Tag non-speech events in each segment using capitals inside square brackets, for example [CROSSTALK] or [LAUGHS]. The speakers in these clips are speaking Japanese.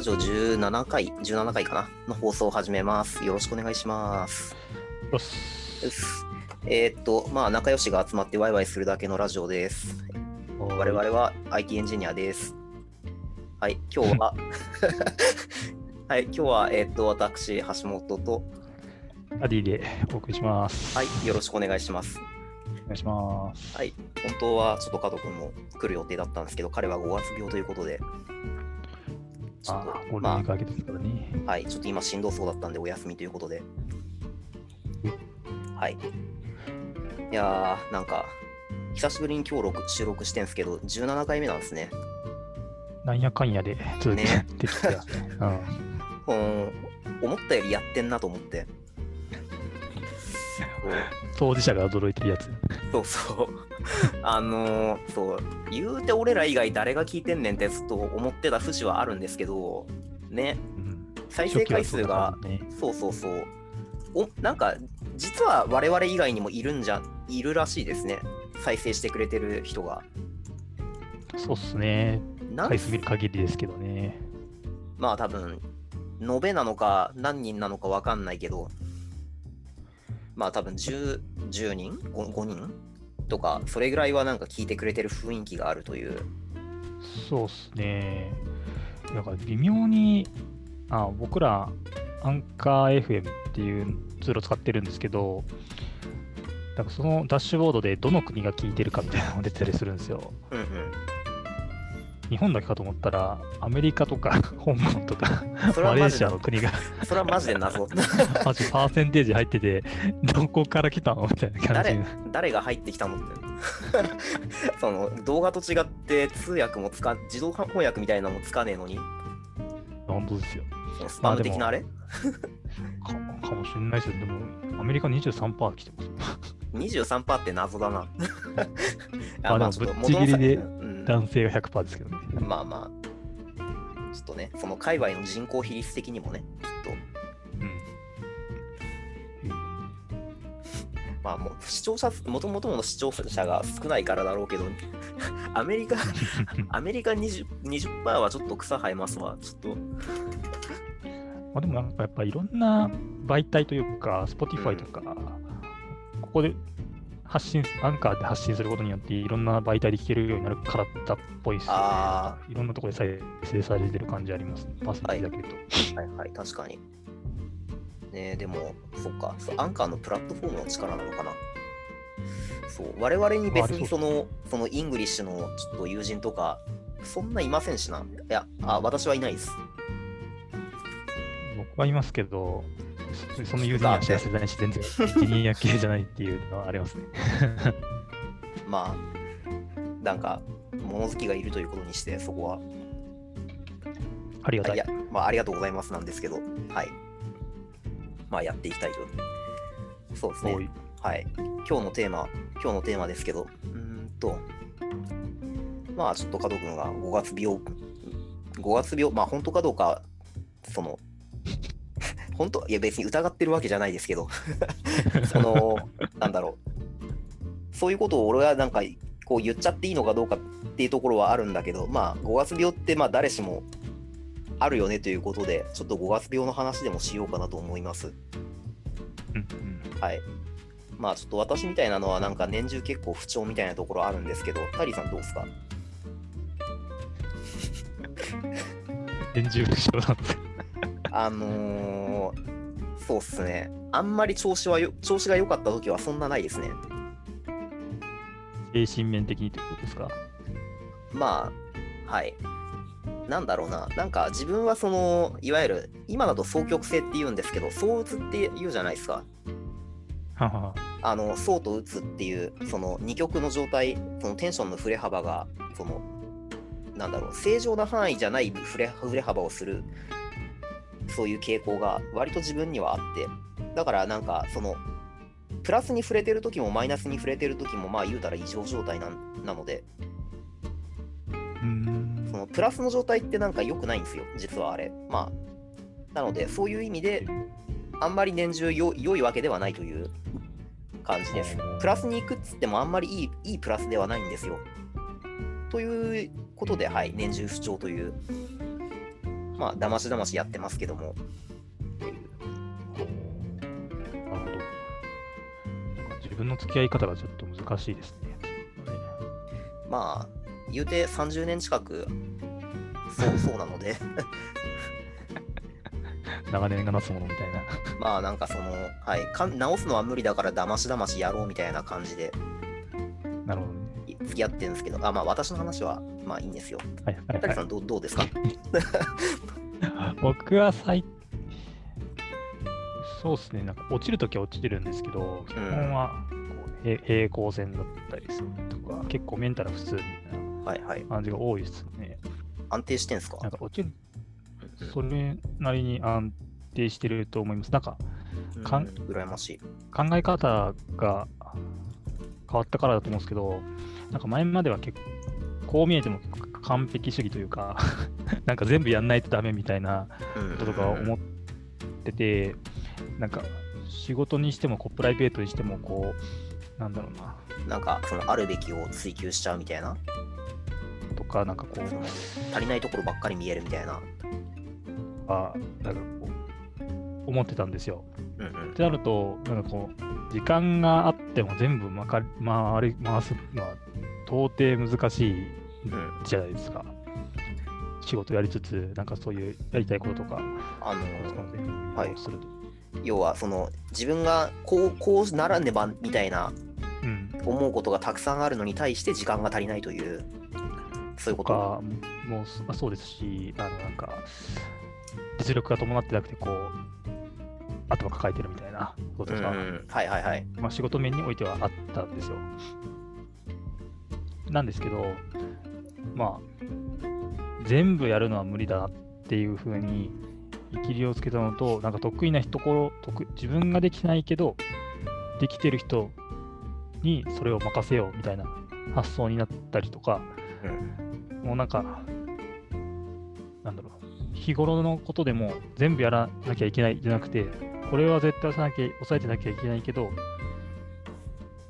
ラジオ17回、17回かな？の放送を始めます。よろしくお願いします。よしえーっと、まあ、仲良しが集まってワイワイするだけのラジオです。我々は IT エンジニアです。はい、今日は、[LAUGHS] はい、今日は、えーっと、私、橋本と、アディでお送りします。はい、よろしくお願いします。お願いします。はい、本当はちょっと加藤君も来る予定だったんですけど、彼は5月病ということで、ちょっと、まゴールデンウィーク明けですからね。あ、はい、ちょっと今しんどそうだったんでお休みということで、はい。いやー、なんか、久しぶりに今日録収録してんすけど、17回目なんですね。なんやかんやで続けねてきて、うん、[LAUGHS] うん、思ったよりやってんなと思って。当事者が驚いてるやつ。そうそう。あのーそう、言うて俺ら以外誰が聞いてんねんってずっと思ってた節はあるんですけど、ね、うん、再生回数がそねそうそうそう。おなんか、実は我々以外にもいるんじゃ、いるらしいですね。再生してくれてる人が。そうっすね。回数見る限りですけどね。まあ多分、延べなのか何人なのかわかんないけど、まあ多分 10, 10人？5, 5人？とか、それぐらいはなんか聞いてくれてる雰囲気があるという。そうっすね。だから微妙に、あ僕ら、アンカー FM っていうツールを使ってるんですけど、だからそのダッシュボードでどの国が聞いてるかみたいなのが出てたりするんですよ。うんうん。日本だけかと思ったら、アメリカとか [LAUGHS] 香港とかマレーシアの国がそれはマジで謎。[LAUGHS] マジパーセンテージ入ってて、どこから来たのみたいな感じ誰で。誰が入ってきたのって。[LAUGHS] その動画と違って通訳もつか自動翻訳みたいなのもつかねえのに、本当ですよ。スパム的なあれ、かかもしれないですよ。でも、アメリカ23%来てます。?23% って謎だな。まあでもぶっちぎりで男性が100%ですけどね。まあまあ、ちょっとね、その界隈の人口比率的にもね、きっと、うん。まあもう視聴者、もともとの視聴者が少ないからだろうけど、[LAUGHS] アメリカ、アメリカ 20%, 20はちょっと草生えますわ、ちょっと。まあでもなんかやっぱいろんな媒体というか、Spotify とか、ここで発信、アンカーで発信することによっていろんな媒体で聞けるようになるからだっぽいですよね。あいろんなところで再生されてる感じあります、ね。パーセンテージだけど。はいはい、確かに。ねでも、そっか、そうアンカーのプラットフォームの力なのかな。そう、我々に別にまあその、その English のちょっと友人とか、そんないませんしな。いや、あ、私はいないです。僕はいますけど、そ [LAUGHS] その友人には知らせないし、全然エンジニア系じゃないっていうのはありますね。[LAUGHS] まあ、なんか、物好きがいるということにして、そこは、ありがたい。あいや、まあ、ありがとうございますなんですけど、はい。まあ、やっていきたいと。そうですね。はい。今日のテーマ、今日のテーマですけど、うーんと、まあちょっと加藤君が5月病、5月病、まあ本当かどうか、その、本当？いや別に疑ってるわけじゃないですけど、[LAUGHS] その、なんだろう、そういうことを俺はなんか、こう言っちゃっていいのかどうかっていうところはあるんだけど、まあ5月病ってまあ誰しもあるよねということで、ちょっと5月病の話でもしようかなと思います。うんうん。はい。まあちょっと私みたいなのはなんか年中結構不調みたいなところあるんですけど、タリーさんどうですか？[LAUGHS] 年中不詳なんで。すあのー、そうっすね。あんまり調子はよ調子が良かった時はそんなないですね。精神面的にということですか？まあ、はい。なんだろうな。なんか自分はその、いわゆる、今だと双極性って言うんですけど、相うつって言うじゃないですか。ははあの、相と打つっていう、その二極の状態、そのテンションの振れ幅が、その、なんだろう、正常な範囲じゃない振れ振れ幅をする、そういう傾向が割と自分にはあって、だからなんか、その、プラスに触れてる時もマイナスに触れてる時も、まあ言うたら異常状態なんなので、そのプラスの状態ってなんか良くないんですよ、実はあれ。まあ、なので、そういう意味で、あんまり年中よ良いわけではないという感じです。プラスに行くっつってもあんまりいいいいプラスではないんですよ。ということで、はい、年中不調というまあ、だましだましやってますけども。なるほど。自分の付き合い方がちょっと難しいですね。まあ、言うて30年近く、そう [LAUGHS] そうなので、[LAUGHS] 長年がなすものみたいな。[LAUGHS] まあなんかその、はい、かん直すのは無理だからだましだましやろうみたいな感じでなるほどね。い付き合ってるんですけど、あまあ私の話はまあいいんですよ。はいはいはいさんどうどうですか？[LAUGHS] 僕は最そうですね、なんか落ちるときは落ちてるんですけど、基本はこう平平行線だったりするとか、結構メンタル普通みたいはいはい。な感じが多いですね。安定してんすか？なんか落ちる、うんそれなりに安定してると思います。なんかうんかん羨ましい。考え方が変わったからだと思うんですけど、なんか前までは結構、こう見えても完璧主義というか、[LAUGHS] なんか全部やんないとダメみたいなうんこととか思ってて、なんか仕事にしてもこうプライベートにしてもこうなんだろうななんかそのあるべきを追求しちゃうみたいな、とかなんかこう足りないところばっかり見えるみたいな。あなんかこう思ってたんですよ。うんうんってなるとなんかこう時間があっても全部まか回り回すのは到底難しいうんじゃないですか。仕事やりつつなんかそういうやりたいこととかあのそういうの全部はいすると。要はその自分がこうこうならねばみたいなうん思うことがたくさんあるのに対して時間が足りないというそういうことかもうそうですしあのなんか実力が伴ってなくてこう頭抱えてるみたいなことが、うんうんはいはいはいまあ、仕事面においてはあったんですよ。なんですけどまあ全部やるのは無理だなっていうふうに見切りをつけたのとなんか得意なところ得自分ができないけどできてる人にそれを任せようみたいな発想になったりとか、もうなんか、なんだろう、日頃のことでも全部やらなきゃいけないじゃなくて、これは絶対押さなきゃ抑えてなきゃいけないけど、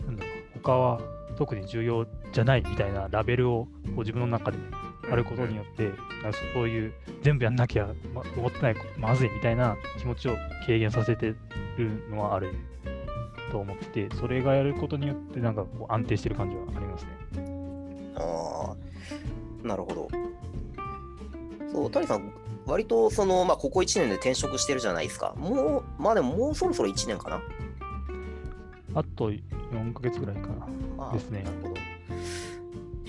なんだろう、他は特に重要じゃないみたいなラベルをこう自分の中であることによって、そういう全部やんなきゃ、ま、思ってないまずいみたいな気持ちを軽減させてるのはあると思って、それがやることによってなんかこう安定してる感じはありますね。ああなるほど。そう谷さん割とそのまあここ1年で転職してるじゃないですか。もうまあでももうそろそろ1年かな。あと4ヶ月ぐらいかな。まあですね。なるほど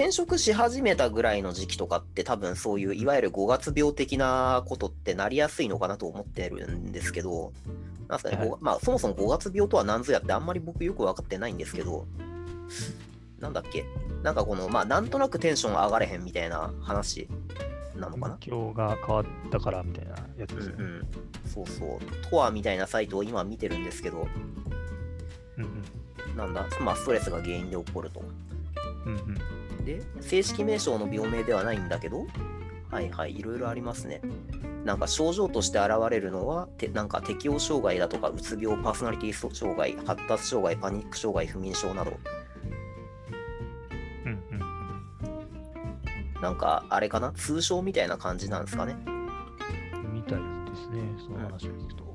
転職し始めたぐらいの時期とかって多分そういういわゆる5月病的なことってなりやすいのかなと思ってるんですけどなんすかね、はい。ごまあ、そもそも5月病とは何ぞやってあんまり僕よく分かってないんですけどなんだっけ？なんかこのまあなんとなくテンション上がれへんみたいな話なのかな？環境が変わったからみたいなやつうんですね。うん。そうそう。とはみたいなサイトを今見てるんですけどうんうん。なんだ？まあストレスが原因で起こると。うんうんで、正式名称の病名ではないんだけど、はいはい、いろいろありますね。なんか症状として現れるのは、てなんか適応障害だとか、うつ病、パーソナリティ障害、発達障害、パニック障害、不眠症など、うんうんなんかあれかな、通称みたいな感じなんですかね。うんみたいですね、その話を聞くと。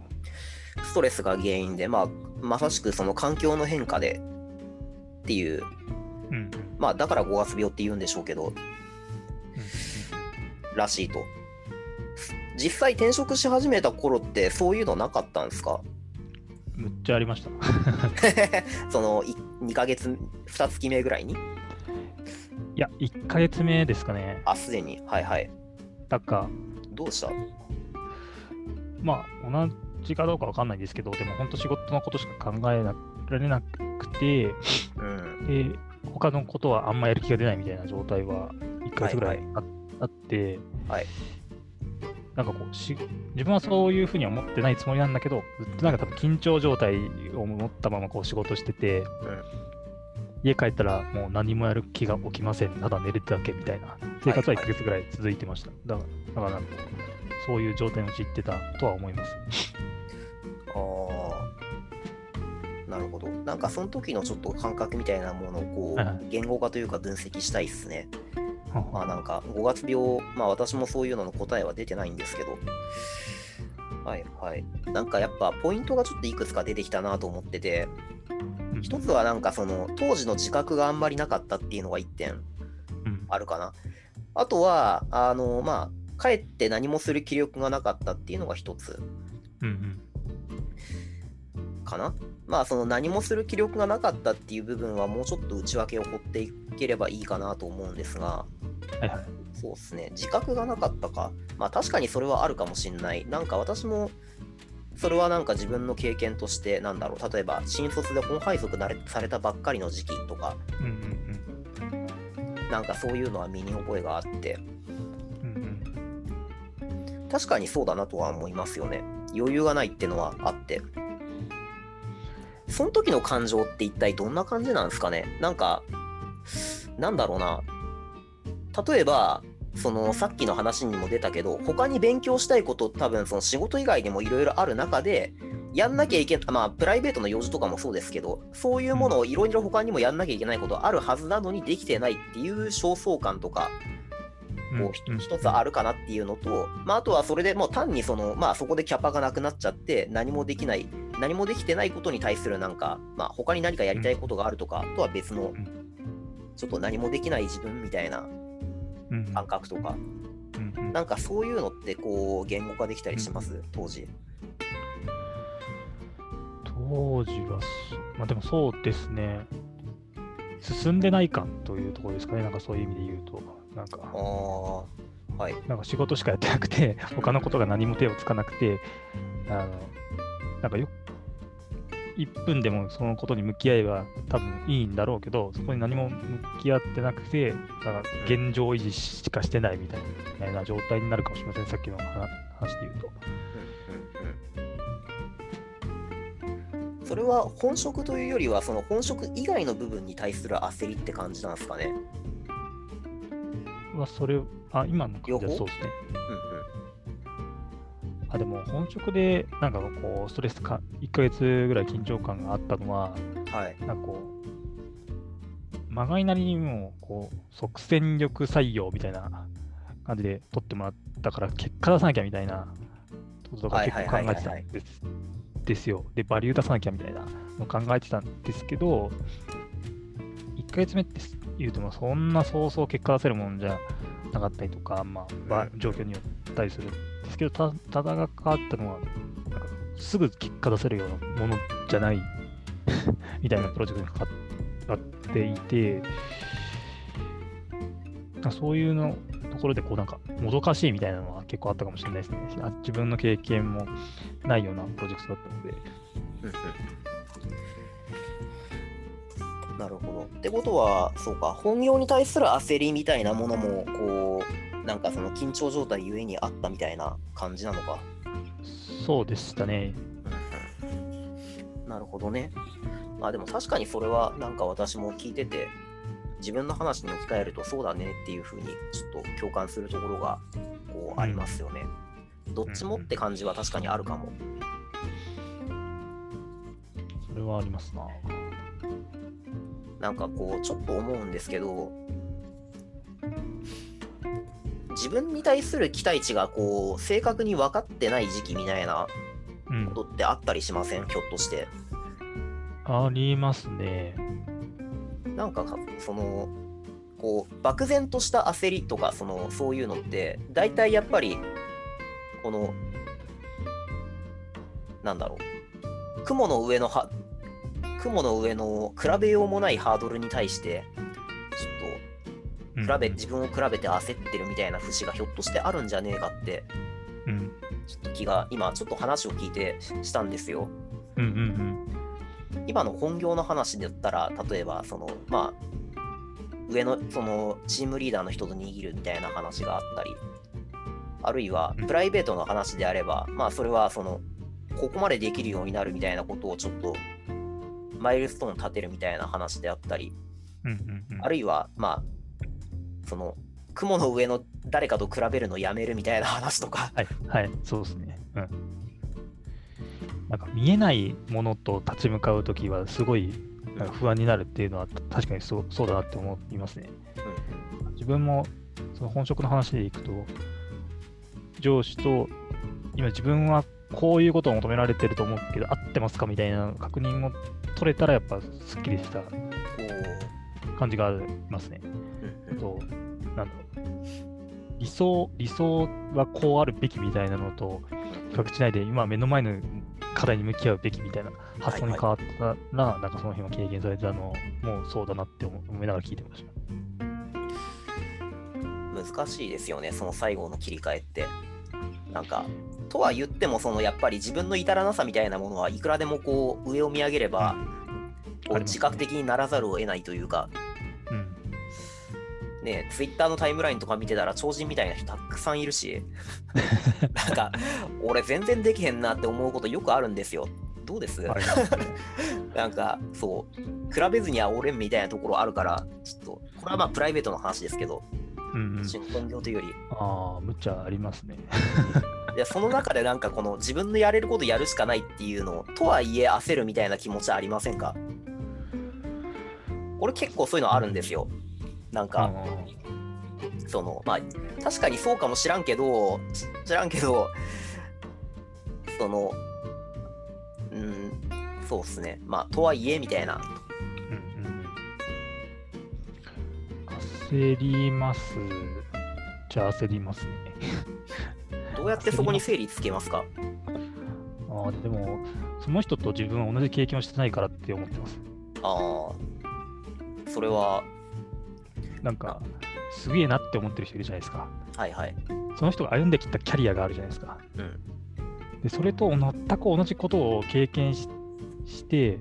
ストレスが原因で、まあ、まさしくその環境の変化でっていう、うんうんまあ、だから5月病って言うんでしょうけど、うんらしいと。実際転職し始めた頃ってそういうのなかったんですか？うんむっちゃありました。[LAUGHS] そのい2ヶ月、2月目ぐらいに？いや、1ヶ月目ですかね。あ、すでに。はいはい。なんか、どうした？まあ、同じかどうかわかんないんですけど、でも本当仕事のことしか考えられなくて、うん。で、他のことはあんまやる気が出ないみたいな状態は1ヶ月ぐらいはいあ,、あって、はいなんかこうし、自分はそういうふうには思ってないつもりなんだけど、ずっとなんか多分緊張状態を持ったままこう仕事してて、家帰ったらもう何もやる気が起きません。ただ寝るだけみたいな生活は1ヶ月ぐらい続いてました。だから、だからなんかそういう状態に陥ってたとは思います。ああ。なるほど。なんかその時のちょっと感覚みたいなものをこう言語化というか分析したいっすね。まあなんか5月病、まあ私もそういうのの答えは出てないんですけど、はいはい。なんかやっぱポイントがちょっといくつか出てきたなと思ってて、うん一つはなんかその当時の自覚があんまりなかったっていうのが1点うんあるかな。あとは、あの、まあ、かえって何もする気力がなかったっていうのが一つうんうんかな。まあ、その何もする気力がなかったっていう部分はもうちょっと内訳を掘っていければいいかなと思うんですが、はいはい。そうですね、自覚がなかったか。まあ確かにそれはあるかもしんない。なんか私も、それはなんか自分の経験として、なんだろう、例えば新卒で本配属なれされたばっかりの時期とか、うんうんなんかそういうのは身に覚えがあって、うんうん確かにそうだなとは思いますよね。余裕がないってのはあって。その時の感情って一体どんな感じなんですかね？なんか、なんだろうな。例えば、そのさっきの話にも出たけど、他に勉強したいこと多分その仕事以外にもいろいろある中で、やんなきゃいけない、まあプライベートの用事とかもそうですけど、そういうものをいろいろ他にもやんなきゃいけないことあるはずなのにできてないっていう焦燥感とか、うんこうひ一つあるかなっていうのと、まあ、あとはそれでもう単にその、まあ、そこでキャパがなくなっちゃって何もできない何もできてないことに対するなんか、まあ、他に何かやりたいことがあるとかとは別のん。ちょっと何もできない自分みたいな感覚とか。なんかそういうのってこう言語化できたりします？当時。当時はそ、まあでもそうですね。進んでない感というところですかね。なんかそういう意味で言うと。なんか。はい。なんか仕事しかやってなくて、他のことが何も手をつかなくて、あの、なんかよ1分でもそのことに向き合えば多分いいんだろうけど、そこに何も向き合ってなくて、なんか現状維持しかしてないみたいな状態になるかもしれません。さっきの話話で言うと。うんうんうんそれは本職というよりはその本職以外の部分に対する焦りって感じなんですかねはそれ、あ、今の感じはそうですね。うんあでも本職でなんかこうストレスか1ヶ月ぐらい緊張感があったのはうんはい。なんかこうまがいなりにもこう即戦力採用みたいな感じで取ってもらったから結果出さなきゃみたいなこととかはい結構考えてたんです。ですよ。でバリュー出さなきゃみたいなのを考えてたんですけど1ヶ月目って言うてもそんなそうそう結果出せるもんじゃなかったりとか、まあ状況によったりするんですけどたただが変わったのはなんかすぐ結果出せるようなものじゃない [LAUGHS] みたいなプロジェクトにかかっていてそういうのところでこうなんかもどかしいみたいなのは結構あったかもしれないですね。あ自分の経験もないようなプロジェクトだったので。なるほど。ってことは、そうか、本業に対する焦りみたいなものも、こう、なんかその緊張状態ゆえにあったみたいな感じなのか。そうでしたね。なるほどね。まあでも確かにそれはなんか私も聞いてて、自分の話に置き換えるとそうだねっていうふうにちょっと共感するところがこうありますよね。どっちもって感じは確かにあるかも。それはありますな。なんかこうちょっと思うんですけど自分に対する期待値がこう正確に分かってない時期みたいなうんこ。とってあったりしません？ひょっとして。ありますね。なんかかそのこう漠然とした焦りとかそのそういうのって大体やっぱりこのなんだろう雲の上のは雲の上の比べようもないハードルに対して比べ、うん自分を比べて焦ってるみたいな節がひょっとしてあるんじゃねえかってうん。ちょっと気が今ちょっと話を聞いてしたんですよ。うんうん今の本業の話で言ったら例えばそのまあ上のそのチームリーダーの人と握るみたいな話があったりあるいはうんプライベートの話であれば、まあそれはそのここまでできるようになるみたいなことをちょっとマイルストーン立てるみたいな話であったりうん。うんうんうん。あるいはまあその雲の上の誰かと比べるのやめるみたいな話とかはい、はい、そうですね。うん。なんか見えないものと立ち向かうときはすごい不安になるっていうのは確かにそうそうだなって思いますね。自分もその本職の話でいくと、上司と、今自分はこういうことを求められてると思うけど、合ってますかみたいな確認を取れたら、やっぱすっきりした感じがありますね。うんうんと、なんだろう。理想、理想はこうあるべきみたいなのと、比較しないで、今目の前の課題に向き合うべきみたいな発想に変わったら、なんかその辺は軽減されたのもそうだなって思思いながら聞いてました。難しいですよね、その最後の切り替えって。なんか、とは言っても、そのやっぱり自分の至らなさみたいなものはいくらでもこう上を見上げれば、自覚的にならざるを得ないというか、うん。ね、ツイッターのタイムラインとか見てたら超人みたいな人たくさんいるし、[LAUGHS] なんか、俺全然できへんなって思うことよくあるんですよ。どうです？なんか、そう、比べずには俺みたいなところあるから、ちょっと、これはまあプライベートの話ですけど、うんう本業というより、ああ、むっちゃありますね。いやその中でなんかこの自分のやれることやるしかないっていうのとはいえ焦るみたいな気持ちありませんか？俺結構そういうのあるんですよ。なんか、そのまあ確かにそうかもしらんけどし知らんけどそのうんそうっすねまあとはいえみたいなうんうんうん焦ります。じゃあ焦りますね。どうやってそこに整理つけますか？ああ、でも、その人と自分は同じ経験をしてないからって思ってます。ああそれはなんか、すげえなって思ってる人いるじゃないですか。はいはいその人が歩んできたキャリアがあるじゃないですか。うんで、それと全く同じことを経験ししてで、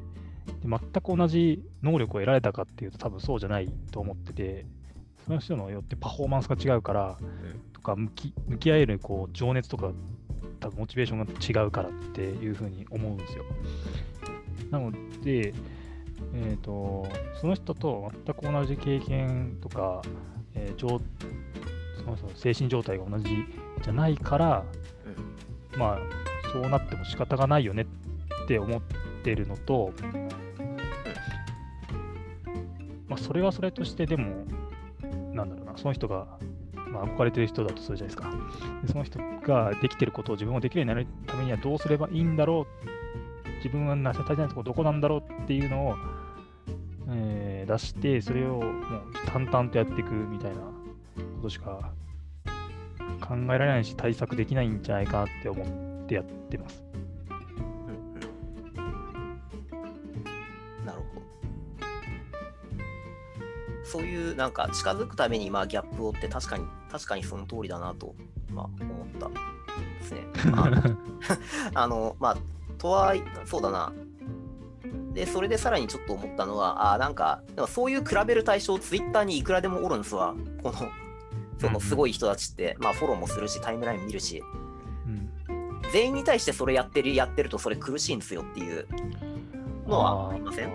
全く同じ能力を得られたかっていうと多分そうじゃないと思ってて、その人によってパフォーマンスが違うから、んとか向き向き合えるこう情熱とか、多分モチベーションが違うからっていうふうに思うんですよ。なので、えー、とその人と全く同じ経験とか、えー状その人の精神状態が同じじゃないから、まあそうなっても仕方がないよねって思ってるのと、まあ、それはそれとしてでもなんだろうなその人が、まあ、憧れてる人だとするじゃないですか。でその人ができてることを自分もできるようになるためにはどうすればいいんだろう。自分はなせ足りないところどこなんだろうっていうのを、えー出してそれをもう淡々とやっていくみたいなことしか考えられないし対策できないんじゃないかなって思ってやってます。なるほど。そういうなんか近づくためにまあギャップをって確かに確かにその通りだなと、まあ、思ったですね。[LAUGHS] [LAUGHS] まあ、あのまあとはいそうだな。でそれでさらにちょっと思ったのはあーなんかでもそういう比べる対象ツイッターにいくらでもおるんですわ。このそのすごい人たちって、まあフォローもするしタイムライン見るし。うん。全員に対してそれやってるやってるとそれ苦しいんですよっていうのはありません？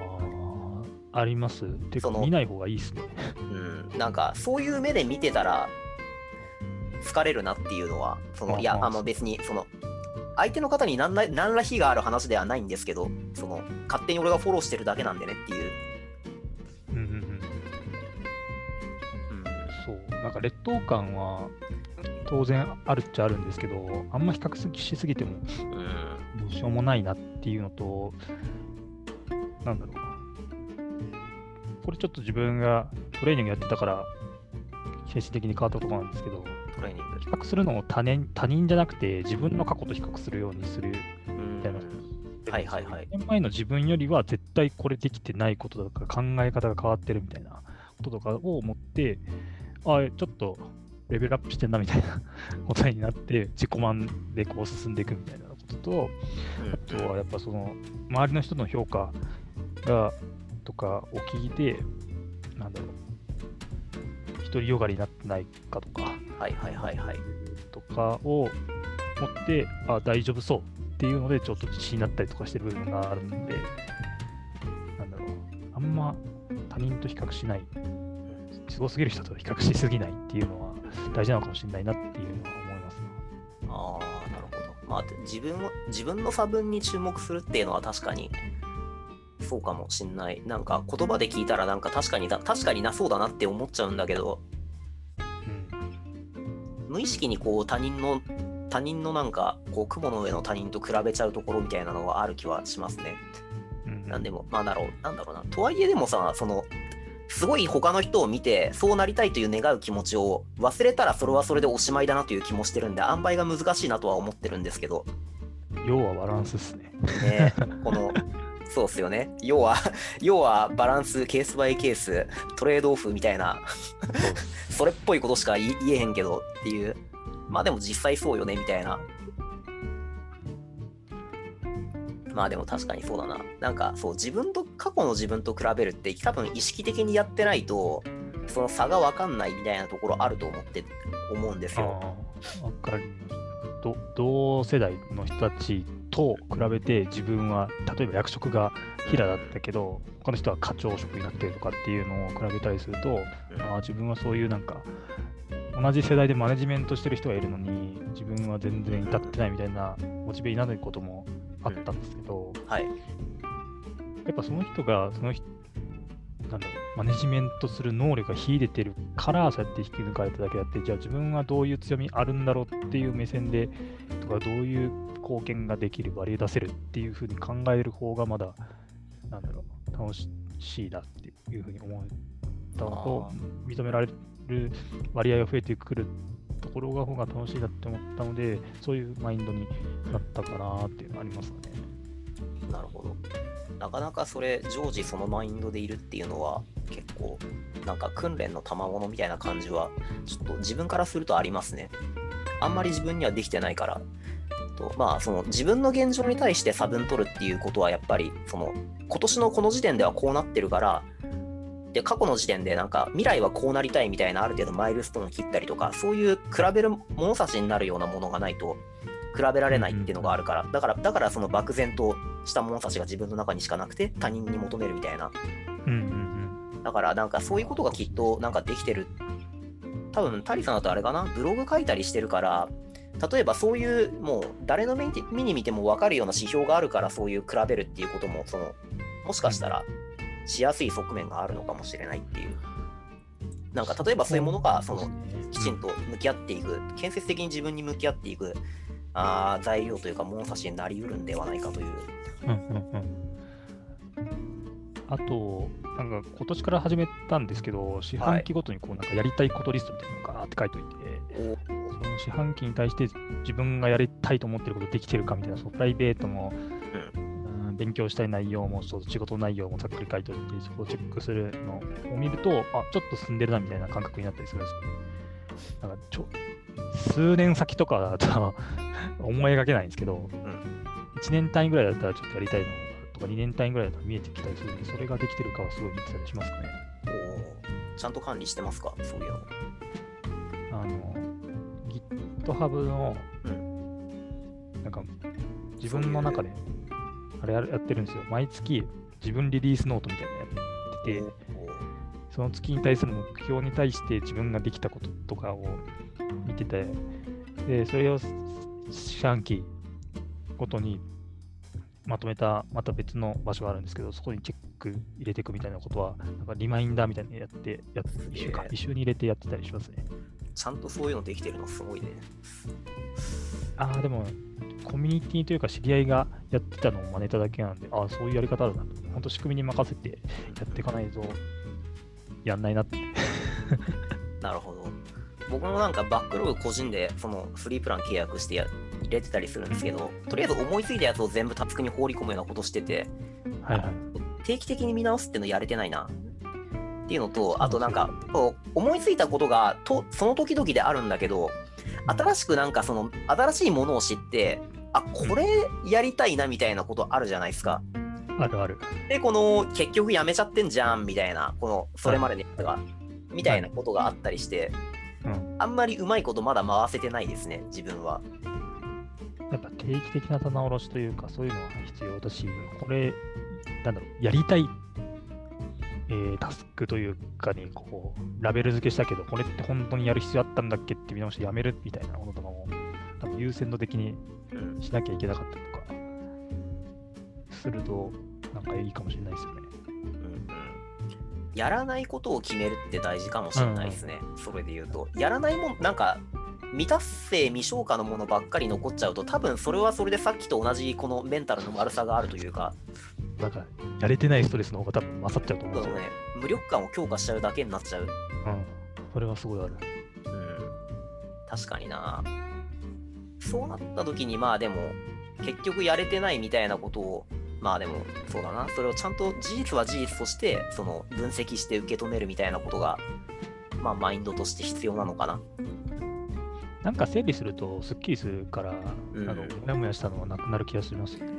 あります。てかその見ない方がいいですね。うん、なんかそういう目で見てたら疲れるなっていうのはそのいやあの別にその相手の方に何ら何ら非がある話ではないんですけどその勝手に俺がフォローしてるだけなんでねっていう、うんうんうん。うん、そう。なんか劣等感は当然あるっちゃあるんですけど、あんま比較しすぎてもうんどうしようもないなっていうのと、なんだろうな。これちょっと自分がトレーニングやってたから、精神的に変わったことなんですけど、トレーニング比較するのを他人他人じゃなくて自分の過去と比較するようにする。うん。みたいな。はいはいはい。1年前の自分よりは絶対これできてないこととか考え方が変わってるみたいなこととかを思って、あちょっとレベルアップしてんなみたいな [LAUGHS] ことになって自己満でこう進んでいくみたいなことと、あとはやっぱその周りの人の評価がとかを聞いて、なんだろう、独りよがりになってないかとか、はいはいはいはいとかを持って、あ、大丈夫そうっていうので、ちょっと自信になったりとかしてる部分があるんで、なんだろう、あんま他人と比較しない、すごすぎる人と比較しすぎないっていうのは大事なのかもしれないなっていうのは思いますね。ああなるほどまあ自分を自分の差分に注目するっていうのは確かにそうかもしんないなんか言葉で聞いたらなんか確かにだ確かになそうだなって思っちゃうんだけどうん。無意識にこう他人の他人のなんかこう雲の上の他人と比べちゃうところみたいなのはある気はしますね。うんなんでも、まあだろう、なんだろうな。とはいえでもさ、その、すごい他の人を見て、そうなりたいという願う気持ちを忘れたらそれはそれでおしまいだなという気もしてるんで、塩梅が難しいなとは思ってるんですけど、要はバランスっすね。ね、この、そうっすよね。要は、[LAUGHS] 要はバランス、ケースバイケース、トレードオフみたいな、そ [LAUGHS] れっぽいことしか言えへんけどっていう、まあでも実際そうよねみたいな。まあでも確かにそうだな。なんかそう、自分と、過去の自分と比べるって多分意識的にやってないと、その差が分かんないみたいなところあると思って、思うんですよ。わかります。ど同世代の人たちと比べて自分は例えば役職が平だったけど他の人は課長職になってるとかっていうのを比べたりすると、うんああ自分はそういうなんか同じ世代でマネジメントしてる人がいるのに自分は全然至ってないみたいなモチベになることもあったんですけど、はい。やっぱその人がその人なんだろうマネジメントする能力が秀でてるからそうやって引き抜かれただけだってじゃあ自分はどういう強みあるんだろうっていう目線でとかどういう貢献ができるバリエ出せるっていうふうに考える方がまだなんだろう楽しいなっていうふうに思ったのと認められる割合が増えてくるところが方が楽しいなって思ったのでそういうマインドになったかなっていうのがありますかね。なるほど。なかなかそれ、常時そのマインドでいるっていうのは、結構、なんか訓練の賜物みたいな感じは、ちょっと自分からするとありますね。あんまり自分にはできてないから。とまあ、その自分の現状に対して差分取るっていうことは、やっぱり、その、今年のこの時点ではこうなってるから、で、過去の時点でなんか、未来はこうなりたいみたいなある程度マイルストーンを切ったりとか、そういう比べる物差しになるようなものがないと、比べられないっていうのがあるから、だから、だからその漠然とした物差しが自分の中にしかなくて、他人に求めるみたいな。うんうんだから、なんかそういうことがきっとなんかできてる。多分、タリさんだとあれかな、ブログ書いたりしてるから、例えばそういう、もう誰の目に目に見ても分かるような指標があるから、そういう比べるっていうことも、その、もしかしたらしやすい側面があるのかもしれないっていう。なんか例えばそういうものが、その、きちんと向き合っていく、建設的に自分に向き合っていくあー材料というか物差しになりうるんではないかという。うんうんうん。あと、なんか今年から始めたんですけど、四半期ごとにこうなんかやりたいことリストみたいなのがって書いておいて、おその四半期に対して自分がやりたいと思ってることできてるかみたいな、そのプライベートも、うん勉強したい内容も、そう仕事内容もざっくり書いておいて、そこをチェックするのを見ると、あ、ちょっと進んでるなみたいな感覚になったりするんですよね。なんかちょ数年先とかだと [LAUGHS] 思い描けないんですけど、ん1年単位ぐらいだったらちょっとやりたいのとか2年単位ぐらいだったら見えてきたりするんで、それができてるかはすごい見てたりしますかね。おちゃんと管理してますか？そういうの。あの、GitHub の、うなんか、自分の中で、あれややってるんですよ。毎月、自分リリースノートみたいなのやってて、その月に対する目標に対して自分ができたこととかを見てて、で、それを四半期ごとにまとめた、また別の場所があるんですけど、そこにチェック入れていくみたいなことは、なんかリマインダーみたいなのやって、やって一週かすげえ、一週に入れてやってたりしますね。ちゃんとそういうのできてるのすごいね。ああ、でも、コミュニティというか知り合いがやってたのを真似ただけなんで、ああ、そういうやり方あるなと。本当仕組みに任せてやっていかないと、やんないなって。[LAUGHS] なるほど。僕もなんかバックログ個人でそのフリープラン契約してや入れてたりするんですけど、とりあえず思いついたやつを全部タスクに放り込むようなことしてて、はいはい。定期的に見直すっていうのやれてないな。っていうのと、あとなんそか、思いついたことがとその時々であるんだけど、新しくなんかその新しいものを知って、あこれやりたいなみたいなことあるじゃないですか。あるある。で、この結局やめちゃってんじゃんみたいな、このそれまでのやつが、みたいなことがあったりして、うん。あんまりうまいことまだ回せてないですね、自分は。やっぱ定期的な棚卸しというか、そういうのは必要だし、これ、なんだろう、やりたい、えータスクというかに、こう、ラベル付けしたけど、これって本当にやる必要あったんだっけって見直してやめるみたいなものとかも、多分優先度的にうん、しなきゃいけなかったりとか、すると、なんかいいかもしれないですよね。うんうんやらないことを決めるって大事かもしれないですね、それで言うと。やらないもん、なんか、未達成、未消化のものばっかり残っちゃうと、多分それはそれでさっきと同じこのメンタルの悪さがあるというか、なんか、やれてないストレスの方が多分勝っちゃうと思うんですよ。ね、無力感を強化しちゃうだけになっちゃう。うん。それはすごいある。うん、確かにな。そうなった時に、まあでも、結局やれてないみたいなことを、まあでも、そうだな、それをちゃんと事実は事実として、その分析して受け止めるみたいなことが、まあマインドとして必要なのかな。なんか整理するとすっきりするから、うんあの、もやもやしたのはなくなる気がしますよね。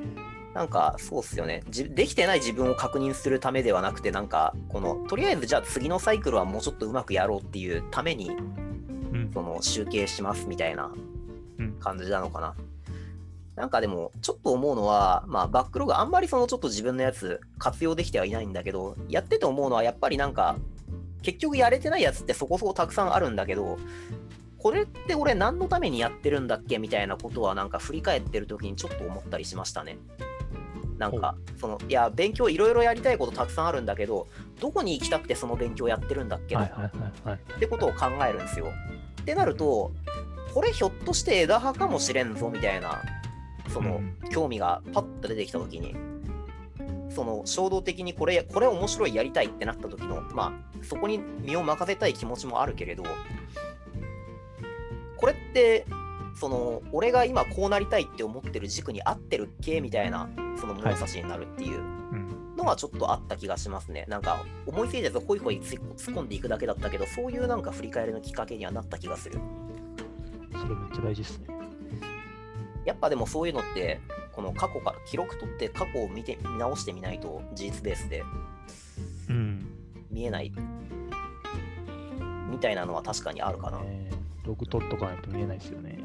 なんか、そうっすよね。じできてない自分を確認するためではなくて、なんか、この、とりあえずじゃあ次のサイクルはもうちょっとうまくやろうっていうために、うん。その集計しますみたいなうん感じなのかな。なんかでも、ちょっと思うのは、まあ、バックログあんまりそのちょっと自分のやつ活用できてはいないんだけど、やってて思うのは、やっぱりなんか、結局やれてないやつってそこそこたくさんあるんだけど、これって俺何のためにやってるんだっけみたいなことはなんか振り返ってる時にちょっと思ったりしましたね。なんか、その、いや、勉強いろいろやりたいことたくさんあるんだけど、どこに行きたくてその勉強やってるんだっけとか。ってことを考えるんですよ。ってなると、これひょっとして枝葉かもしれんぞみたいな、そのうん興味がパッと出てきたときに、その衝動的にこれ、これ面白いやりたいってなった時の、まあ、そこに身を任せたい気持ちもあるけれど、これって、その、俺が今こうなりたいって思ってる軸に合ってるっけみたいな、その物差しになるっていう。うん。のはちょっとあった気がしますね。なんか思いついたやつをホイホイ突っ込んでいくだけだったけど、そういうなんか振り返りのきっかけにはなった気がする。それめっちゃ大事ですね。やっぱでもそういうのって、この過去から記録取って過去を見て見直してみないと事実ベースでうん。見えないみたいなのは確かにあるかな。ねログ取っとかないと見えないですよね。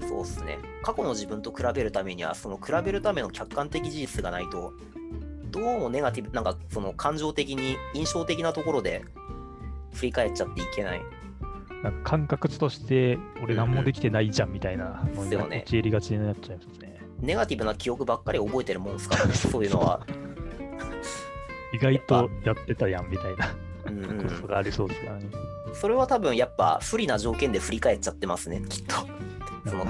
うんうん、そうっすね。過去の自分と比べるためには、その比べるための客観的事実がないと、どうもネガティブ、なんかその感情的に、印象的なところで振り返っちゃっていけない。なんか感覚として、俺何もできてないじゃんみたいなのにですよね陥りがちになっちゃいますね。ネガティブな記憶ばっかり覚えてるもんですか？らね、そういうのは。意外とやってたやんみたいなうんうん [LAUGHS] ことがありそうですからね。それは多分やっぱ不利な条件で振り返っちゃってますね、きっと。その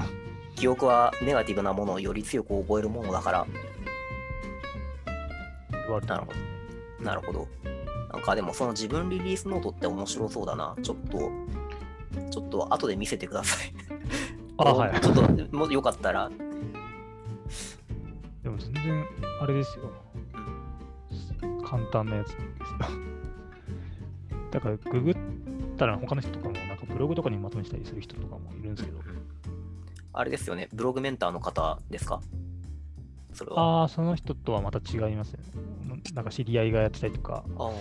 記憶はネガティブなものをより強く覚えるものだから。なるほど。なるほど。なんかでもその自分リリースノートって面白そうだな。ちょっと、ちょっと後で見せてください。あ、はい。[LAUGHS] ちょっと、もしよかったら。でも全然、あれですよ。簡単なやつですよ。だから、ググったら他の人とかも、なんかブログとかにまとめたりする人とかもいるんですけど、あれですよね、ブログメンターの方ですか？それは。ああ、その人とはまた違いますよね。なんか知り合いがやってたりとか、あー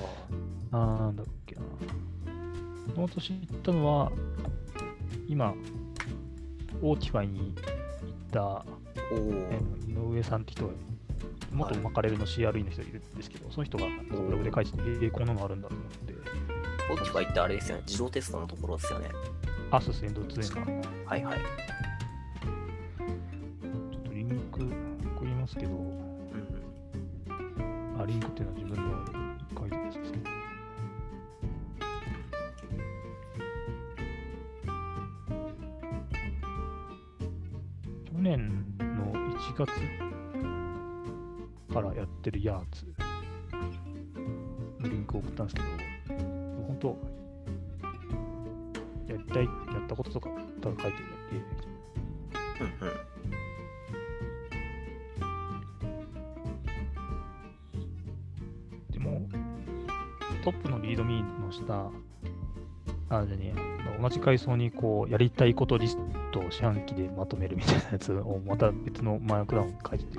あーなんだっけな。その年行ったのは、今、 Autify に行った井上さんって人が、元 Mackerel の CRE の人がいるんですけど、その人がブログで書いてて、えーこんなのあるんだと思って、 Autify ってあれですよね、自動テストのところですよね。あ、そうですね、エンド2の。はいはい。ちょっとリンク送りますけど、あ、リンクっていうのは自分の書いてるやつですね。去年の1月からやってるやつのリンクを送ったんですけど、本当、やりたい、やったこととか、ただ書いてるだけ？トップのリードミーの下、あ、じゃね同じ階層にこう、やりたいことリストを四半期でまとめるみたいなやつをまた別のマークダウン書いてて、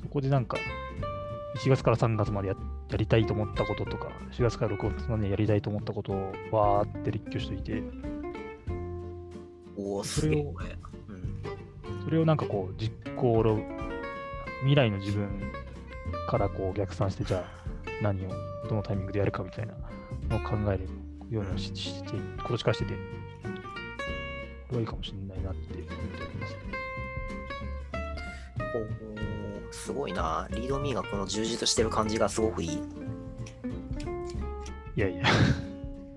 そこでなんか、1月から3月までややりたいと思ったこととか、4月から6月までやりたいと思ったことをわーって立挙しといて、おお、それをそれをなんかこう、実行の未来の自分からこう逆算して、じゃあ何をどのタイミングでやるかみたいなのを考えるようにしして、今年からしてて、これはいいかもしれないなって思っております。おーすごいな。リードミーがこの充実してる感じがすごくいい。いやいや、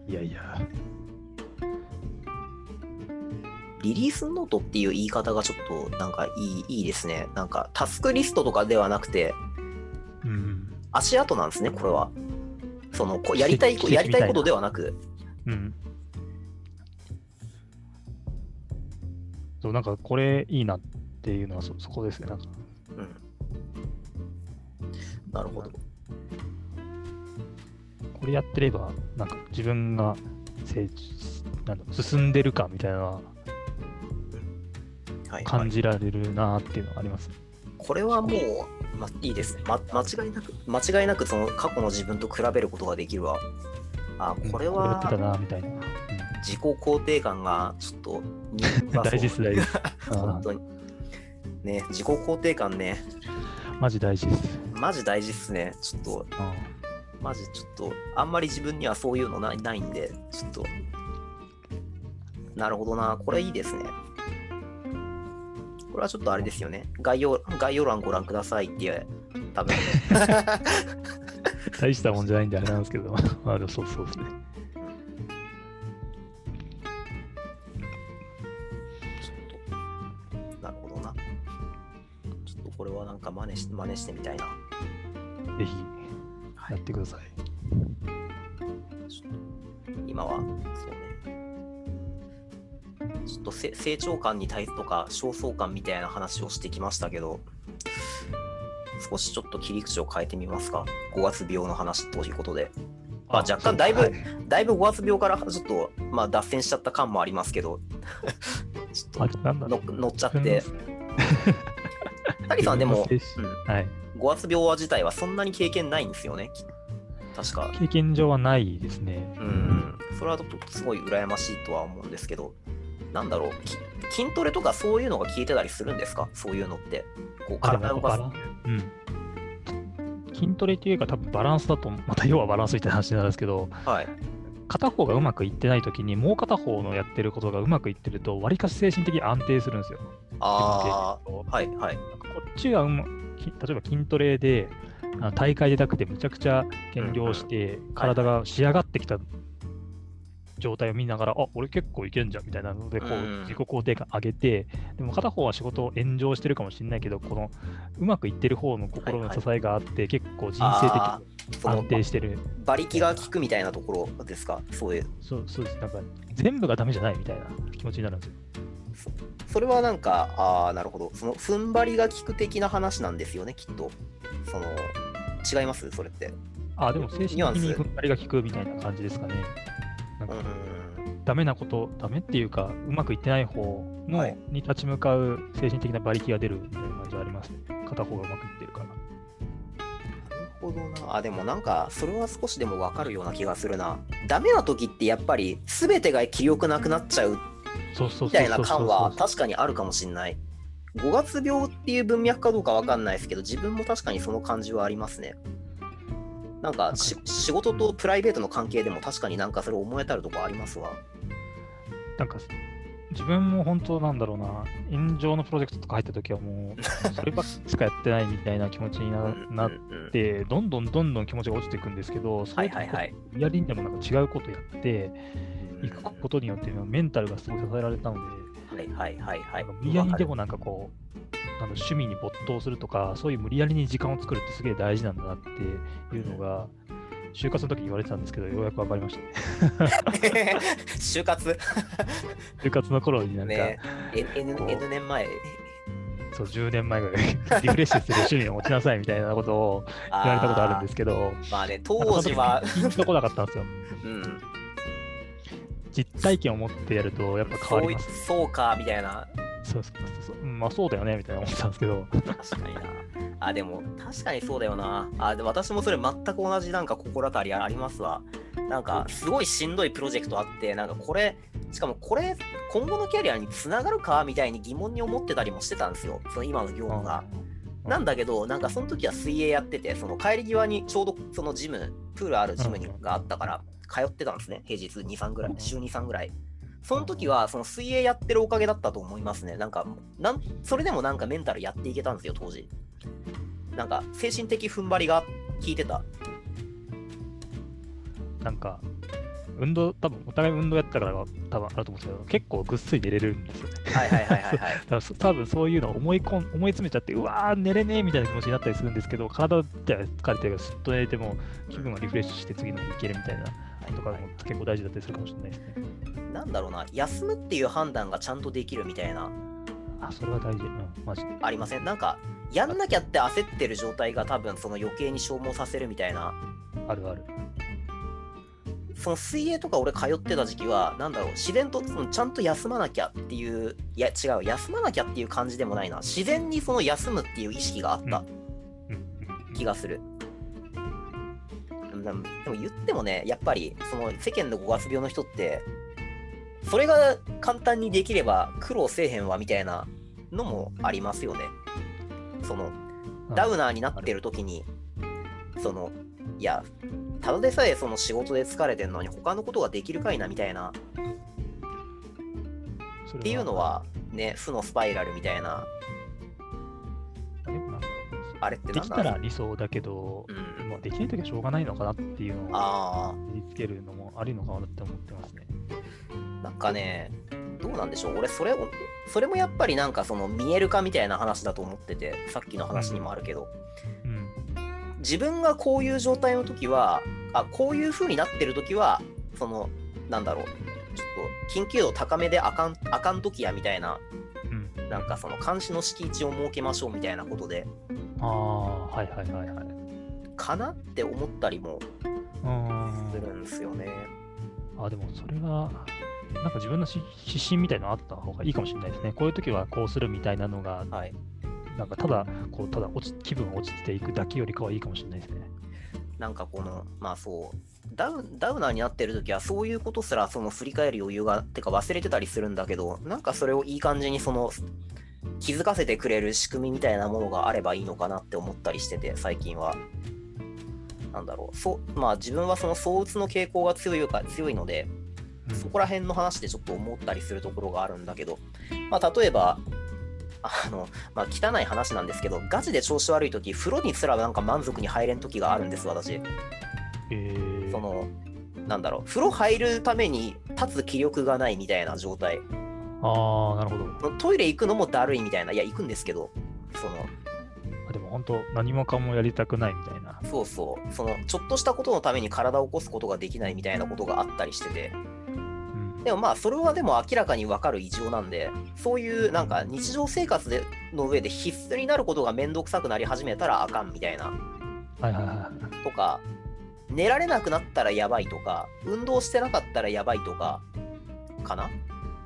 いやいや、リリースノートっていう言い方がちょっとなんかいいいいですね。なんかタスクリストとかではなくて、うん。足跡なんですね、これは。そのこやりたいやりたいことではなく、うん。そう、なんかこれいいなっていうのはそそこですね。なんかうん。なるほど。これやってれば、なんか自分が成なん進んでるかみたいな感。じられるなっていうのはあります。これはもう、ま、いいですね。ま、間違いなく、間違いなくその過去の自分と比べることができるわ。あ、これはなみたいな。うん自己肯定感がちょっと、大事です、大事です。あ [LAUGHS] 本当に。ね、自己肯定感ね、ーマジ大事です。マジ大事っすね。ちょっと、うんマジちょっと、あんまり自分にはそういうのないないんで、ちょっと、なるほどな、これいいですね。これはちょっとあれですよね。概要概要欄ご覧くださいって、多分大したもんじゃないんであれなんですけど、[LAUGHS] まあでもそうそうですね。ちょっと、なるほどな。ちょっとこれはなんか真似し真似してみたいな。ぜひやってください。ちょっと今は、そうね。ちょっとせ成長感に対すとか、焦燥感みたいな話をしてきましたけど、少しちょっと切り口を変えてみますか？5月病の話ということで。まあ若干だいぶはいだいぶ5月病からちょっと、まあ、脱線しちゃった感もありますけど、ちょっあと乗っちゃって。谷 [LAUGHS] さんでも、自分の精神はい。うん、5月病自体はそんなに経験ないんですよね？き確か。経験上はないですね。うん、それはちょっとすごい羨ましいとは思うんですけど、なんだろう、き筋トレとかそういうのが効いてたりするんですか？そういうのって。こう体を動かす。うん。筋トレっていうか多分バランスだと、また要はバランスみたいな話になるんですけど、はい。片方がうまくいってないときに、もう片方のやってることがうまくいってると、わりかし精神的に安定するんですよ。ああ、はい、はい。こっちがうまき例えば筋トレで、大会でなくてむちゃくちゃ減量して、体が仕上がってきた状態を見ながら、あ俺結構いけんじゃんみたいなので、こう自己肯定感上げて、でも片方は仕事を炎上してるかもしれないけど、このうまくいってる方の心の支えがあって、結構人生的に安定してる。馬力が効くみたいなところですか？そういう。そうそうです。なんか全部がダメじゃないみたいな気持ちになるんですよ。それはなんか、ああ、なるほど。その踏ん張りが効く的な話なんですよね、きっと。その、違います？それって。あ、でも精神的に踏ん張りが効くみたいな感じですかね。なんかうん。ダメなこと、ダメっていうか、うまくいってない方の、はいに立ち向かう精神的な馬力が出るみたいな感じはありますね。片方がうまくいってるから。なるほどな。あ、でもなんか、それは少しでもわかるような気がするな。ダメな時ってやっぱり、全てが気力なくなっちゃうみたいな感は確かにあるかもしれない。5月病っていう文脈かどうかわかんないですけど、自分も確かにその感じはありますね。なんかし仕事とプライベートの関係でも確かになんかそれ思えたるとこありますわ。なんか、自分も本当なんだろうな、炎上のプロジェクトとか入った時はもう、そればっかしかやってないみたいな気持ちにななって、どんどんどんどん気持ちが落ちていくんですけど、そういうはいはいはい。やりにでもなんか違うことやっていくことによって、メンタルがすごい支えられたので、はいはいはいはい。無理やりにでもなんかこう、あの趣味に没頭するとか、そういう無理やりに時間を作るってすげえ大事なんだなっていうのが、就活の時に言われてたんですけど、ようやく分かりましたね。[LAUGHS] 就活？[LAUGHS] 就活の頃になんか、ね N, N 年前？そう10年前ぐらい、[LAUGHS] リフレッシュする趣味を持ちなさいみたいなことを言われたことあるんですけど、まあね当時は。ピンとこなかったんですよ。うん実体験を持ってやると、やっぱ変そういわります。そうかみたいな。そうそうそうまあそうだよねみたいな思ってたんですけど、確かにな。あでも確かにそうだよな。あで私もそれ全く同じなんか心当たりありますわ。なんかすごいしんどいプロジェクトあってなんかこれしかもこれ今後のキャリアにつながるかみたいに疑問に思ってたりもしてたんですよ。その今の業務が。なんだけど、なんかその時は水泳やってて、その帰り際にちょうどそのジム、プールあるジムがあったから、通ってたんですね、平日2、3ぐらい、週2、3ぐらい。その時は、その水泳やってるおかげだったと思いますね。なんか、なんそれでもなんかメンタルやっていけたんですよ、当時。なんか、精神的踏ん張りが効いてた。なんか、運動、多分お互い運動やったから多分あると思うんですけど、結構ぐっすり寝れるんですよね。はいはいはいはいはい。[LAUGHS] 多分そういうのを思い込ん思い詰めちゃって、うわー、寝れねえみたいな気持ちになったりするんですけど、体って疲れてるから、すっと寝れても気分がリフレッシュして次の日いけるみたいなとかも結構大事だったりするかもしれないですね。なんだろうな、休むっていう判断がちゃんとできるみたいな、あ、それは大事。うん、マジで。ありません？なんか、やんなきゃって焦ってる状態が多分その余計に消耗させるみたいな。あるある。その水泳とか俺通ってた時期は、なんだろう、自然とそのちゃんと休まなきゃっていう、いや違う、休まなきゃっていう感じでもないな。自然にその休むっていう意識があったうんうん気がする。でもでも言ってもね、やっぱりその世間の5月病の人って、それが簡単にできれば苦労せえへんわみたいなのもありますよね。そのうん。ダウナーになってる時に、その、いや、ただでさえその仕事で疲れてるのに他のことができるかいなみたいなっていうのはね、負のスパイラルみたいな、あれってうできたら理想だけど、うん。まあ、できないときはしょうがないのかなっていうのをあ身につけるのもありのかなって思ってますね。あ、なんかね、どうなんでしょう、俺それを、それもやっぱりなんかその見える化みたいな話だと思ってて、さっきの話にもあるけど、うん。自分がこういう状態の時は、あこういう風になってる時は、その、なんだろう、ちょっと緊急度高めであかん、あかん時やみたいな、うん、なんかその監視の敷地を設けましょうみたいなことで、ああ、はいはいはいはい。かなって思ったりもするんですよね。あ、でもそれは、なんか自分のし指針みたいなのあった方がいいかもしれないですね。こういう時はこうするみたいなのが、はい。なんかただ、こう、ただ落ち気分が落ちていくだけよりかはいいかもしれないですね。なんかこの、まあそう、ダウダウナーになってる時はそういうことすらその振り返る余裕が、てか忘れてたりするんだけど、なんかそれをいい感じにその気づかせてくれる仕組みみたいなものがあればいいのかなって思ったりしてて、最近は。なんだろう、そう、まあ自分はその相うつの傾向が強いか強いので、うんそこら辺の話でちょっと思ったりするところがあるんだけど、まあ、例えば、あの、まあ、汚い話なんですけど、ガチで調子悪いとき、風呂にすらなんか満足に入れんときがあるんです、私。えーその、なんだろう、風呂入るために立つ気力がないみたいな状態。ああ、なるほど。トイレ行くのもだるいみたいな、いや、行くんですけど、その、あでも本当、何もかもやりたくないみたいな。そうそう、その、ちょっとしたことのために体を起こすことができないみたいなことがあったりしてて、うん、でもまあそれはでも明らかに分かる異常なんでそういうなんか日常生活での上で必須になることがめんどくさくなり始めたらあかんみたいなはいはいはい。とか寝られなくなったらやばいとか運動してなかったらやばいとかかな？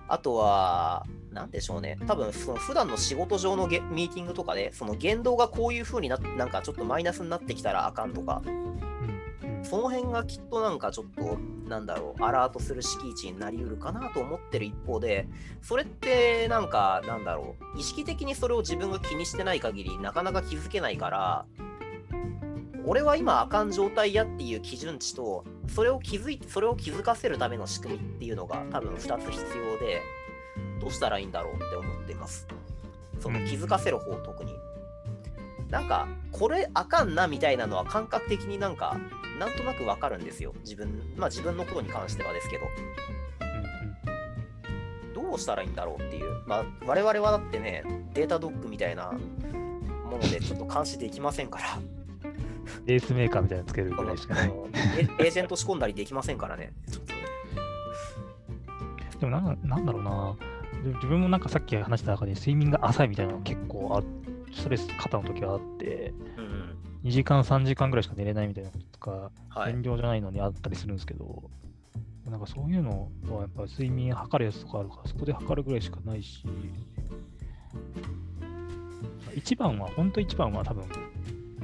あとはなんでしょうね。多分その普段の仕事上のゲミーティングとかでその言動がこういう風になってなんかちょっとマイナスになってきたらあかんとか。その辺がきっとなんかちょっと、なんだろう、アラートする敷地になりうるかなと思ってる一方で、それってなんか、なんだろう、意識的にそれを自分が気にしてない限り、なかなか気づけないから、俺は今あかん状態やっていう基準値と、それを気づいて、それを気づかせるための仕組みっていうのが多分2つ必要で、どうしたらいいんだろうって思っています。その気づかせる方、特に。なんか、これあかんなみたいなのは感覚的になんか、なんとなくわかるんですよ。自分、まあ自分のことに関してはですけど、どうしたらいいんだろうっていう。まあ我々はだってね、データドッグみたいなものでちょっと監視できませんから、エースメーカーみたいなのつけるぐらいしかない。エエージェント仕込んだりできませんからね。でもなんなんだろうな。で自分もなんかさっき話した中で睡眠が浅いみたいなのが結構あストレス肩の時はあって、うん。2時間、3時間ぐらいしか寝れないみたいなこととか、はい。減量じゃないのにあったりするんですけど、なんかそういうのはやっぱ睡眠測るやつとかあるから、そこで測るぐらいしかないし、一番は、本当一番は多分、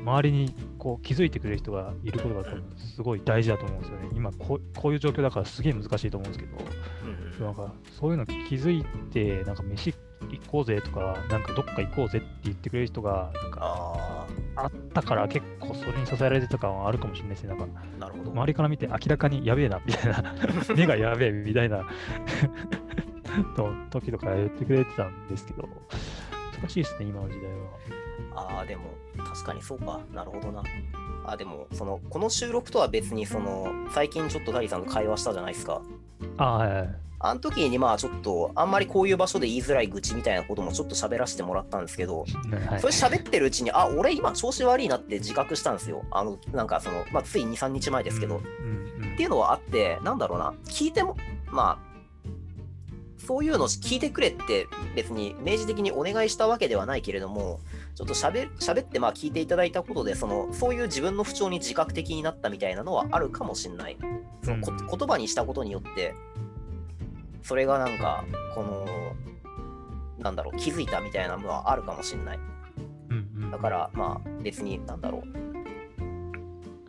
周りにこう気づいてくれる人がいることがすごい大事だと思うんですよね。今こう、こういう状況だからすげえ難しいと思うんですけど、うんなんかそういうの気づいて、なんか飯行こうぜとか、なんかどっか行こうぜって言ってくれる人が、なんかああったから結構それに支えられてた感はあるかもしれないですね。なんかあ、なるほど。周りから見て明らかにやべえなみたいな [LAUGHS] 目がやべえみたいな [LAUGHS] と時とか言ってくれてたんですけど難しいですね今の時代はああ、でも、確かにそうか。なるほどな。あ、でも、その、この収録とは別に、その、最近ちょっとダリさんと会話したじゃないですか。あはいはいはい。あの時に、まあ、ちょっと、あんまりこういう場所で言いづらい愚痴みたいなこともちょっと喋らせてもらったんですけど、ねはいそれ喋ってるうちに、あ、俺今調子悪いなって自覚したんですよ。あの、なんかその、まあ、つい2、3日前ですけど。うんうんっていうのはあって、なんだろうな、聞いても、まあ、そういうの聞いてくれって別に明示的にお願いしたわけではないけれども、ちょっと喋喋ってまあ聞いていただいたことで、そのそういう自分の不調に自覚的になったみたいなのはあるかもしれない。そのこうん言葉にしたことによって、それがなんか、この、なんだろう、気づいたみたいなのはあるかもしれない。うんうんだから、まあ、別に、なんだろう。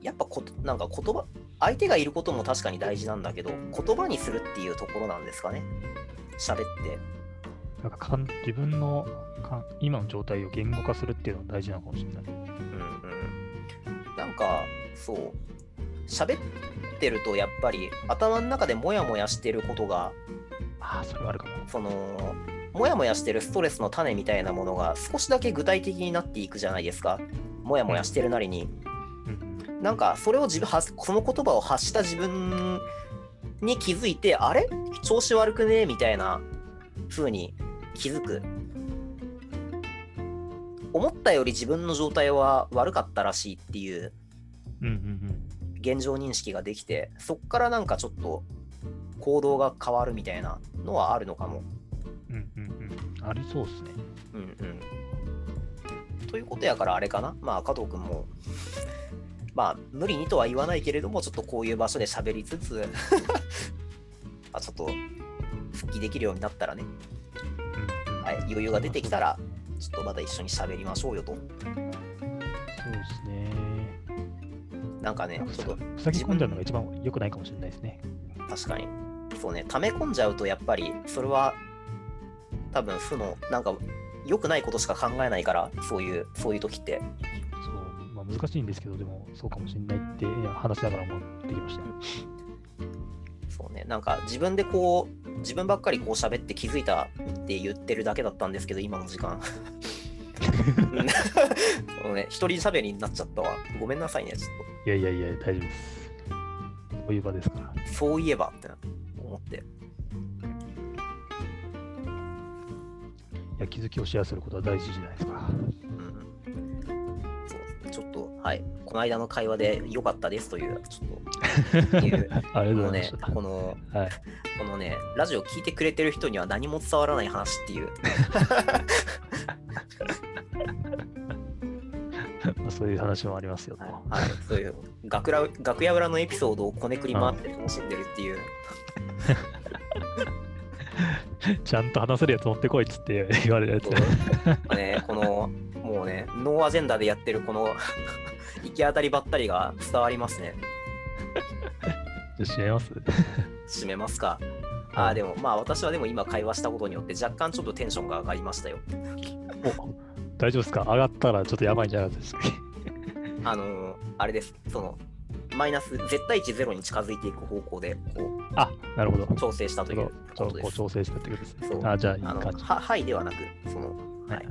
やっぱこと、なんか言葉、相手がいることも確かに大事なんだけど、言葉にするっていうところなんですかね。喋って。なんかかん自分のか今の状態を言語化するっていうのが大事なのかもしれない。うんうん。なんか、そう。喋ってると、やっぱり、頭の中でモヤモヤしてることが、ああ、それはあるかも。その、モヤモヤしてるストレスの種みたいなものが少しだけ具体的になっていくじゃないですか。モヤモヤしてるなりに。うんなんかそれを自分発その言葉を発した自分に気づいてあれ？調子悪くね？みたいな風に気づく。思ったより自分の状態は悪かったらしいっていう現状認識ができてそっからなんかちょっと行動が変わるみたいなのはあるのかも。うんうんうん。うん。ありそうですね。うんうん。ということやからあれかな。まあ加藤君もまあ無理にとは言わないけれどもちょっとこういう場所で喋りつつ [LAUGHS] あちょっと復帰できるようになったらね、はい、余裕が出てきたらちょっとまた一緒に喋りましょうよとそうですね。なんかねちょっと塞ぎ込んじゃうのが一番良くないかもしれないですね。確かにそうね溜め込んじゃうとやっぱりそれは多分負のなんか良くないことしか考えないからそういうそういう時ってあ、難しいんですけど、でもそうかもしれないって話しながら思ってきました。そうね、なんか自分でこう、自分ばっかりこう喋って気づいたって言ってるだけだったんですけど、今の時間。[LAUGHS] うんこのね、一人喋りになっちゃったわ。ごめんなさいね、ちょっいやいやいや、大丈夫です。そういう場ですから。と。そういえばってな思って。いや気づきをシェアすることは大事じゃないですか。ちょっと、はい。この間の会話で良かったですという、ちょっと、[LAUGHS] いう、ありがとうこのねございました。、この、はい。このね、ラジオ聞いてくれてる人には何も伝わらない話っていう。[LAUGHS] まあそういう話もありますよと。はい、そういう楽屋楽屋裏のエピソードをこねくり回って楽しんでるっていう。[LAUGHS] ちゃんと話せるやつ持ってこいっつって言われるやつ。ね、この、ノーアジェンダでやってるこの [LAUGHS] 行き当たりばったりが伝わりますね。じゃあ閉めます？締めますか。ああ、でも、まあ私はでも今会話したことによって若干ちょっとテンションが上がりましたよ。お大丈夫ですか？上がったらちょっとやばいんじゃなかったですか？あのーあれです。その、マイナス、絶対値ゼロに近づいていく方向で、こあ、なるほど。う、調整したということです。調整したってことです。あ、じゃあいい感じ。ははいではなく、その、ははいい。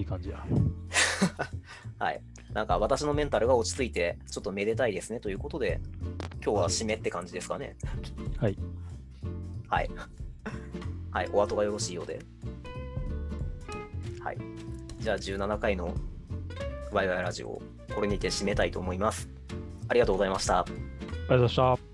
いい感じや。[LAUGHS] はい。なんか私のメンタルが落ち着いて、ちょっとめでたいですねということで、今日は締めって感じですかね。はい。はい。はい、お後がよろしいようで。はい。じゃあ17回のワイワイラジオ、これにて締めたいと思います。ありがとうございました。ありがとうございました。